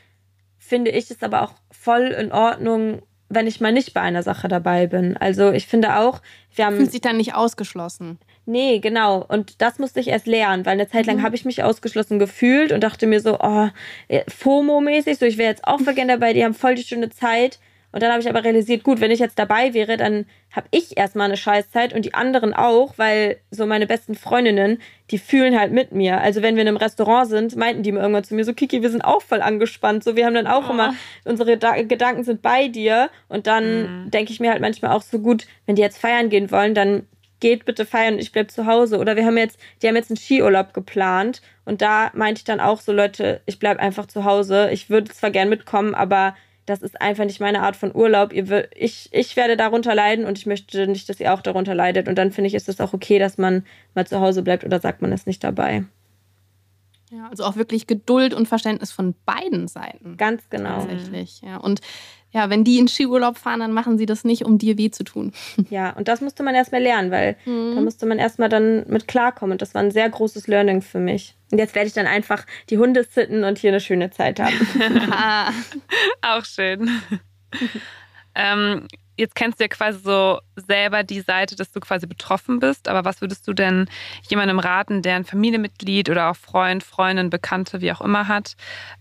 finde ich es aber auch voll in Ordnung, wenn ich mal nicht bei einer Sache dabei bin. Also ich finde auch, wir haben. Fühlt sich dann nicht ausgeschlossen. Nee, genau. Und das musste ich erst lernen, weil eine Zeit lang mhm. habe ich mich ausgeschlossen gefühlt und dachte mir so, oh, äh, FOMO-mäßig, so ich wäre jetzt auch voll gerne dabei, die haben voll die schöne Zeit. Und dann habe ich aber realisiert, gut, wenn ich jetzt dabei wäre, dann habe ich erstmal eine Scheißzeit und die anderen auch, weil so meine besten Freundinnen, die fühlen halt mit mir. Also wenn wir in einem Restaurant sind, meinten die mir irgendwann zu mir so, Kiki, wir sind auch voll angespannt. So, wir haben dann auch oh. immer, unsere da Gedanken sind bei dir. Und dann mhm. denke ich mir halt manchmal auch so gut, wenn die jetzt feiern gehen wollen, dann geht bitte feiern und ich bleib zu Hause. Oder wir haben jetzt, die haben jetzt einen Skiurlaub geplant und da meinte ich dann auch so, Leute, ich bleib einfach zu Hause. Ich würde zwar gern mitkommen, aber das ist einfach nicht meine Art von Urlaub. Ihr, ich, ich werde darunter leiden und ich möchte nicht, dass ihr auch darunter leidet. Und dann finde ich, ist es auch okay, dass man mal zu Hause bleibt oder sagt man es nicht dabei. Ja, also auch wirklich Geduld und Verständnis von beiden Seiten. Ganz genau. Tatsächlich, ja. Und ja, wenn die in Skiurlaub fahren, dann machen sie das nicht, um dir weh zu tun. *laughs* Ja, und das musste man erstmal lernen, weil mhm. da musste man erstmal dann mit klarkommen. Und das war ein sehr großes Learning für mich. Und jetzt werde ich dann einfach die Hunde sitten und hier eine schöne Zeit haben. *laughs* *laughs* Auch schön. ähm, jetzt kennst du ja quasi so selber die Seite, dass du quasi betroffen bist. Aber was würdest du denn jemandem raten, der ein Familienmitglied oder auch Freund, Freundin, Bekannte, wie auch immer hat,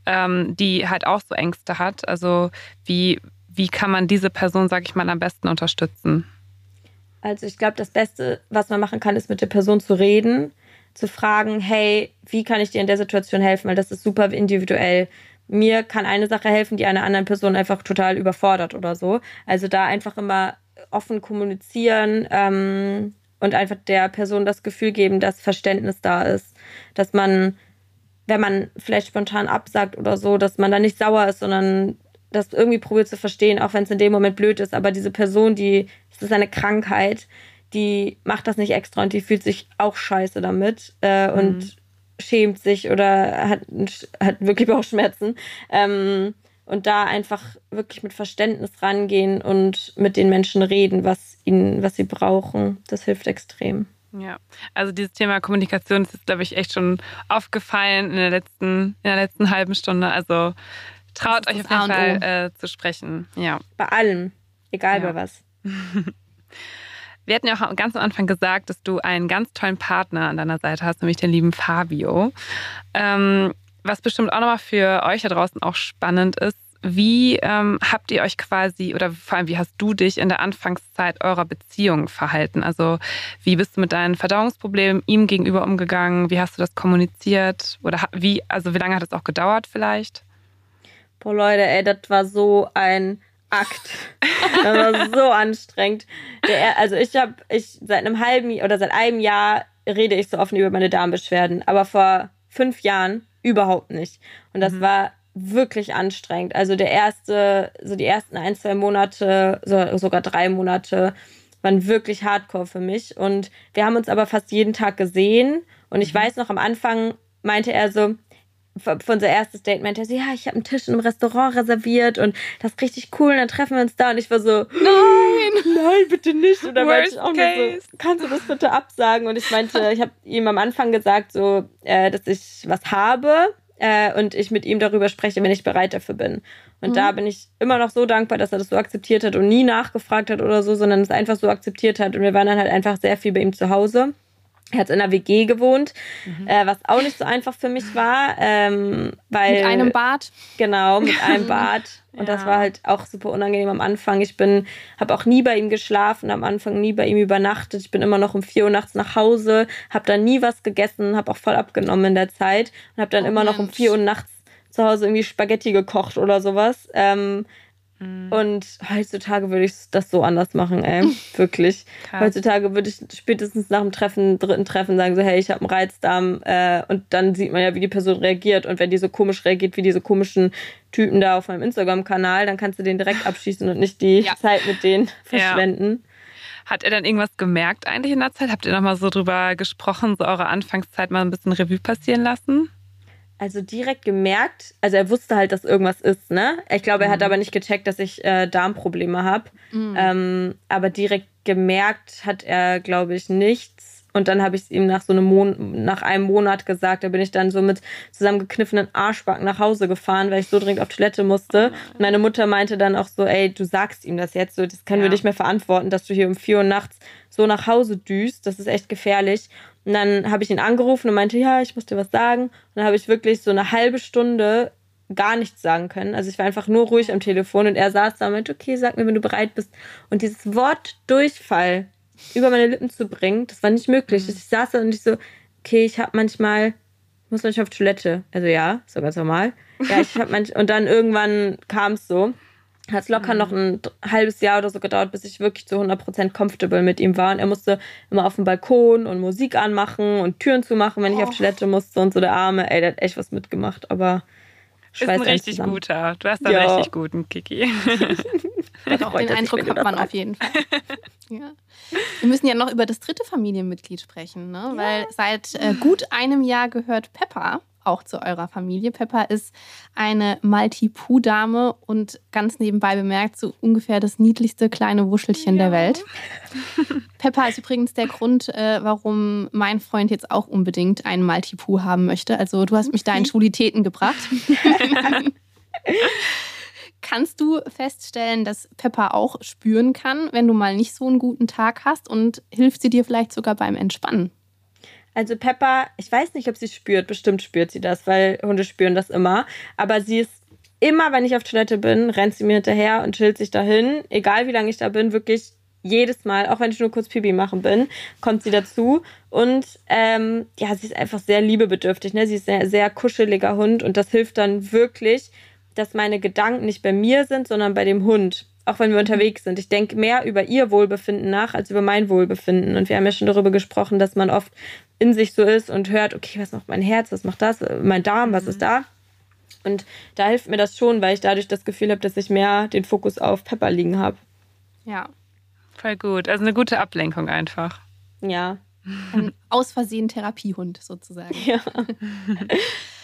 ähm, die halt auch so Ängste hat? Also wie, wie kann man diese Person, sag ich mal, am besten unterstützen? Also ich glaube, das Beste, was man machen kann, ist mit der Person zu reden, zu fragen, hey, wie kann ich dir in der Situation helfen? Weil das ist super individuell mir kann eine Sache helfen, die einer anderen Person einfach total überfordert oder so. Also da einfach immer offen kommunizieren ähm, und einfach der Person das Gefühl geben, dass Verständnis da ist, dass man, wenn man vielleicht spontan absagt oder so, dass man da nicht sauer ist, sondern das irgendwie probiert zu verstehen, auch wenn es in dem Moment blöd ist. Aber diese Person, die, das ist eine Krankheit, die macht das nicht extra und die fühlt sich auch scheiße damit. Äh, mhm. Und schämt sich oder hat, hat wirklich *laughs* Bauchschmerzen. Ähm, und da einfach wirklich mit Verständnis rangehen und mit den Menschen reden, was ihnen, was sie brauchen. Das hilft extrem. Ja, also dieses Thema Kommunikation ist, glaube ich, echt schon aufgefallen in der letzten, in der letzten halben Stunde. Also traut euch auf jeden Fall äh, zu sprechen. Ja. Bei allem, egal ja. bei was. *laughs* Wir hatten ja auch ganz am Anfang gesagt, dass du einen ganz tollen Partner an deiner Seite hast, nämlich den lieben Fabio. Ähm, was bestimmt auch nochmal für euch da draußen auch spannend ist, wie ähm, habt ihr euch quasi oder vor allem wie hast du dich in der Anfangszeit eurer Beziehung verhalten? Also wie bist du mit deinen Verdauungsproblemen ihm gegenüber umgegangen? Wie hast du das kommuniziert? Oder wie, also wie lange hat es auch gedauert vielleicht? Boah Leute, ey, das war so ein Akt. Das war so anstrengend. Der, also ich habe, ich seit einem halben oder seit einem Jahr rede ich so offen über meine Darmbeschwerden, aber vor fünf Jahren überhaupt nicht. Und das mhm. war wirklich anstrengend. Also der erste, so die ersten ein, zwei Monate, so, sogar drei Monate waren wirklich hardcore für mich. Und wir haben uns aber fast jeden Tag gesehen. Und ich mhm. weiß noch, am Anfang meinte er so, für unser erstes Date meinte er so, ja, ich habe einen Tisch in einem Restaurant reserviert und das ist richtig cool und dann treffen wir uns da und ich war so, nein, *gasps* nein, bitte nicht. Und dann meinte ich auch nur so, kannst du das bitte absagen? Und ich meinte, ich habe ihm am Anfang gesagt, so, äh, dass ich was habe äh, und ich mit ihm darüber spreche, wenn ich bereit dafür bin. Und mhm. da bin ich immer noch so dankbar, dass er das so akzeptiert hat und nie nachgefragt hat oder so, sondern es einfach so akzeptiert hat. Und wir waren dann halt einfach sehr viel bei ihm zu Hause. Er hat in einer WG gewohnt, mhm. äh, was auch nicht so einfach für mich war, ähm, weil mit einem Bad. Genau, mit *laughs* einem Bad. Und ja. das war halt auch super unangenehm am Anfang. Ich bin, habe auch nie bei ihm geschlafen, am Anfang nie bei ihm übernachtet. Ich bin immer noch um vier Uhr nachts nach Hause, habe dann nie was gegessen, habe auch voll abgenommen in der Zeit und habe dann oh, immer Mensch. noch um vier Uhr nachts zu Hause irgendwie Spaghetti gekocht oder sowas. Ähm, Mhm. Und heutzutage würde ich das so anders machen, ey. *laughs* Wirklich. Krass. Heutzutage würde ich spätestens nach dem Treffen, dritten Treffen sagen so, hey, ich habe einen Reizdarm. Äh, und dann sieht man ja, wie die Person reagiert. Und wenn die so komisch reagiert, wie diese komischen Typen da auf meinem Instagram-Kanal, dann kannst du den direkt abschießen und nicht die *laughs* ja. Zeit mit denen *laughs* verschwenden. Ja. Hat er dann irgendwas gemerkt eigentlich in der Zeit? Habt ihr nochmal so drüber gesprochen, so eure Anfangszeit mal ein bisschen Revue passieren lassen? Also direkt gemerkt, also er wusste halt, dass irgendwas ist, ne? Ich glaube, er mhm. hat aber nicht gecheckt, dass ich äh, Darmprobleme habe. Mhm. Ähm, aber direkt gemerkt hat er, glaube ich, nichts. Und dann habe ich es ihm nach so einem Mon nach einem Monat gesagt. Da bin ich dann so mit zusammengekniffenen Arschbacken nach Hause gefahren, weil ich so dringend auf Toilette musste. Und oh meine Mutter meinte dann auch so, ey, du sagst ihm das jetzt, so, das können ja. wir nicht mehr verantworten, dass du hier um vier Uhr nachts so nach Hause düst. Das ist echt gefährlich. Und dann habe ich ihn angerufen und meinte, ja, ich muss dir was sagen. Und dann habe ich wirklich so eine halbe Stunde gar nichts sagen können. Also ich war einfach nur ruhig am Telefon und er saß da und meinte, okay, sag mir, wenn du bereit bist. Und dieses Wort Durchfall über meine Lippen zu bringen, das war nicht möglich. Mhm. Ich saß da und ich so, okay, ich habe manchmal, muss manchmal auf Toilette. Also ja, doch ganz normal. Ja, ich habe manchmal, und dann irgendwann kam es so. Hat es locker mhm. noch ein halbes Jahr oder so gedauert, bis ich wirklich zu 100% comfortable mit ihm war. Und er musste immer auf dem Balkon und Musik anmachen und Türen zumachen, wenn ich auf Toilette musste und so der Arme. Ey, der hat echt was mitgemacht, aber ist ein richtig zusammen. guter. Du hast einen ja. richtig guten Kiki. *laughs* Doch, den Eindruck hat man auf jeden Fall. *laughs* ja. Wir müssen ja noch über das dritte Familienmitglied sprechen, ne? Ja. weil seit äh, gut einem Jahr gehört Peppa auch zu eurer Familie. Peppa ist eine Maltipoo-Dame und ganz nebenbei bemerkt so ungefähr das niedlichste kleine Wuschelchen ja. der Welt. *laughs* Peppa ist übrigens der Grund, äh, warum mein Freund jetzt auch unbedingt einen Maltipoo haben möchte. Also du hast mich da in Schwulitäten gebracht. *laughs* Kannst du feststellen, dass Peppa auch spüren kann, wenn du mal nicht so einen guten Tag hast und hilft sie dir vielleicht sogar beim Entspannen? Also Peppa, ich weiß nicht, ob sie spürt, bestimmt spürt sie das, weil Hunde spüren das immer. Aber sie ist immer, wenn ich auf Toilette bin, rennt sie mir hinterher und chillt sich dahin. Egal wie lange ich da bin, wirklich jedes Mal, auch wenn ich nur kurz Pipi machen bin, kommt sie dazu. Und ähm, ja, sie ist einfach sehr liebebedürftig. Ne? Sie ist ein sehr, sehr kuscheliger Hund und das hilft dann wirklich, dass meine Gedanken nicht bei mir sind, sondern bei dem Hund. Auch wenn wir unterwegs sind. Ich denke mehr über ihr Wohlbefinden nach als über mein Wohlbefinden. Und wir haben ja schon darüber gesprochen, dass man oft in sich so ist und hört, okay, was macht mein Herz, was macht das, mein Darm, was ist mhm. da? Und da hilft mir das schon, weil ich dadurch das Gefühl habe, dass ich mehr den Fokus auf Pepper liegen habe. Ja. Voll gut. Also eine gute Ablenkung einfach. Ja. *laughs* Ein aus Versehen Therapiehund sozusagen. Ja. *laughs*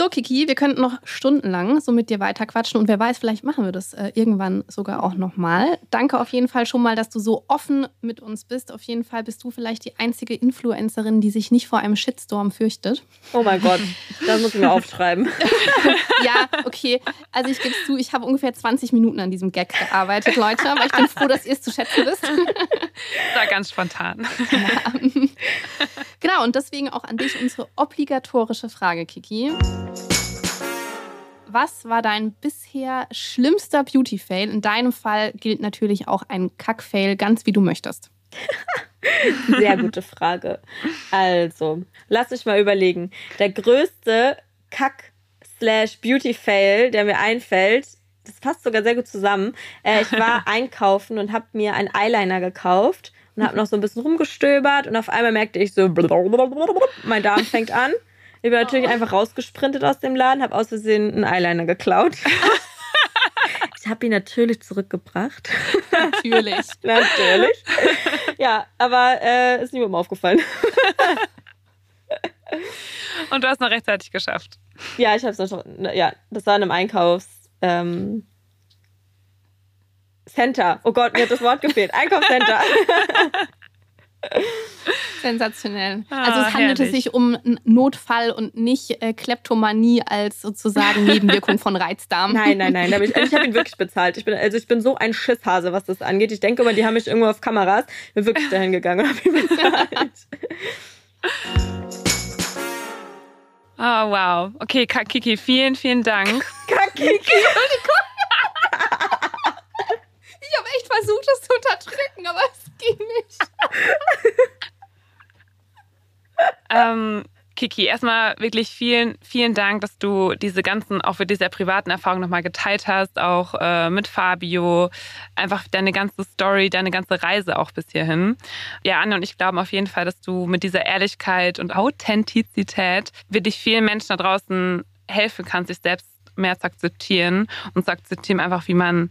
So, Kiki, wir könnten noch stundenlang so mit dir weiterquatschen und wer weiß, vielleicht machen wir das äh, irgendwann sogar auch nochmal. Danke auf jeden Fall schon mal, dass du so offen mit uns bist. Auf jeden Fall bist du vielleicht die einzige Influencerin, die sich nicht vor einem Shitstorm fürchtet. Oh mein Gott, das muss ich mir aufschreiben. *laughs* ja, okay. Also ich gebe es zu, ich habe ungefähr 20 Minuten an diesem Gag gearbeitet, Leute, aber ich bin froh, dass ihr es zu schätzen wisst. Das *laughs* war ganz spontan. Ja. Genau, und deswegen auch an dich unsere obligatorische Frage, Kiki. Was war dein bisher schlimmster Beauty-Fail? In deinem Fall gilt natürlich auch ein Kack-Fail, ganz wie du möchtest. *laughs* Sehr gute Frage. Also, lass mich mal überlegen. Der größte Kack-Beauty-Fail, der mir einfällt, das passt sogar sehr gut zusammen. Äh, ich war *laughs* einkaufen und habe mir einen Eyeliner gekauft und habe noch so ein bisschen rumgestöbert und auf einmal merkte ich so, mein Darm fängt an. Ich bin natürlich oh. einfach rausgesprintet aus dem Laden, habe aus Versehen einen Eyeliner geklaut. *laughs* ich habe ihn natürlich zurückgebracht. Natürlich. *laughs* natürlich. Ja, aber äh, ist niemandem aufgefallen. *laughs* Und du hast noch rechtzeitig geschafft. Ja, ich habe es noch. Ja, das war in einem Einkaufs. Ähm, Center. Oh Gott, mir hat das Wort gefehlt. Einkaufscenter. *laughs* Sensationell. Ah, also es handelte herrlich. sich um Notfall und nicht äh, Kleptomanie als sozusagen Nebenwirkung von Reizdarm. Nein, nein, nein. ich, also ich habe ihn wirklich *laughs* bezahlt. Ich bin, also ich bin so ein Schisshase, was das angeht. Ich denke immer, die haben mich irgendwo auf Kameras. Ich bin wirklich dahin gegangen und habe ihn bezahlt. Oh, *laughs* wow. Okay, Kiki, vielen, vielen Dank. Kiki. Entschuldigung echt versucht, das zu unterdrücken, aber es ging nicht. *laughs* ähm, Kiki, erstmal wirklich vielen, vielen Dank, dass du diese ganzen, auch für diese privaten Erfahrungen nochmal geteilt hast, auch äh, mit Fabio, einfach deine ganze Story, deine ganze Reise auch bis hierhin. Ja, Anne und ich glauben auf jeden Fall, dass du mit dieser Ehrlichkeit und Authentizität wirklich vielen Menschen da draußen helfen kannst, sich selbst mehr zu akzeptieren und zu akzeptieren einfach, wie man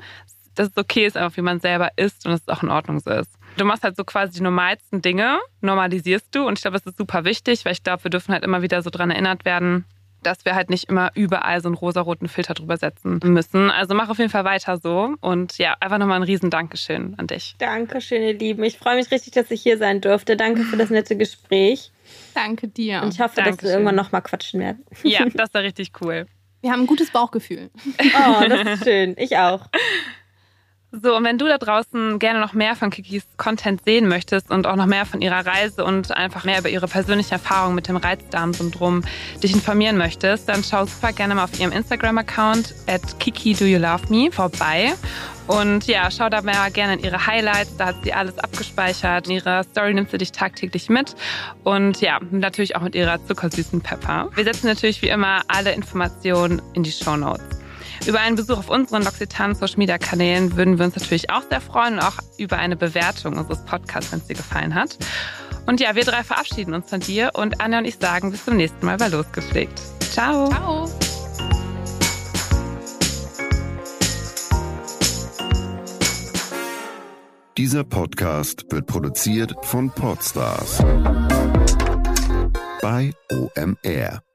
dass es okay ist, einfach wie man selber ist und dass es auch in Ordnung so ist. Du machst halt so quasi die normalsten Dinge, normalisierst du und ich glaube, das ist super wichtig, weil ich glaube, wir dürfen halt immer wieder so dran erinnert werden, dass wir halt nicht immer überall so einen rosaroten Filter drüber setzen müssen. Also mach auf jeden Fall weiter so. Und ja, einfach nochmal ein riesen Dankeschön an dich. Dankeschön, ihr Lieben. Ich freue mich richtig, dass ich hier sein durfte. Danke für das nette Gespräch. Danke dir. Und ich hoffe, Dankeschön. dass wir irgendwann nochmal quatschen werden. Ja, *laughs* das war richtig cool. Wir haben ein gutes Bauchgefühl. Oh, das ist schön. Ich auch. So, und wenn du da draußen gerne noch mehr von Kikis Content sehen möchtest und auch noch mehr von ihrer Reise und einfach mehr über ihre persönliche Erfahrung mit dem Reizdarmsyndrom dich informieren möchtest, dann schau super gerne mal auf ihrem Instagram-Account at Kiki vorbei. Und ja, schau da mal gerne in ihre Highlights, da hat sie alles abgespeichert. In ihrer Story nimmt sie dich tagtäglich mit. Und ja, natürlich auch mit ihrer zuckersüßen Pepper. Wir setzen natürlich wie immer alle Informationen in die Show Notes. Über einen Besuch auf unseren L'Occitane Social Media Kanälen würden wir uns natürlich auch sehr freuen und auch über eine Bewertung unseres Podcasts, wenn es dir gefallen hat. Und ja, wir drei verabschieden uns von dir und Anja und ich sagen bis zum nächsten Mal bei Losgepflegt. Ciao. Ciao. Dieser Podcast wird produziert von Podstars bei OMR.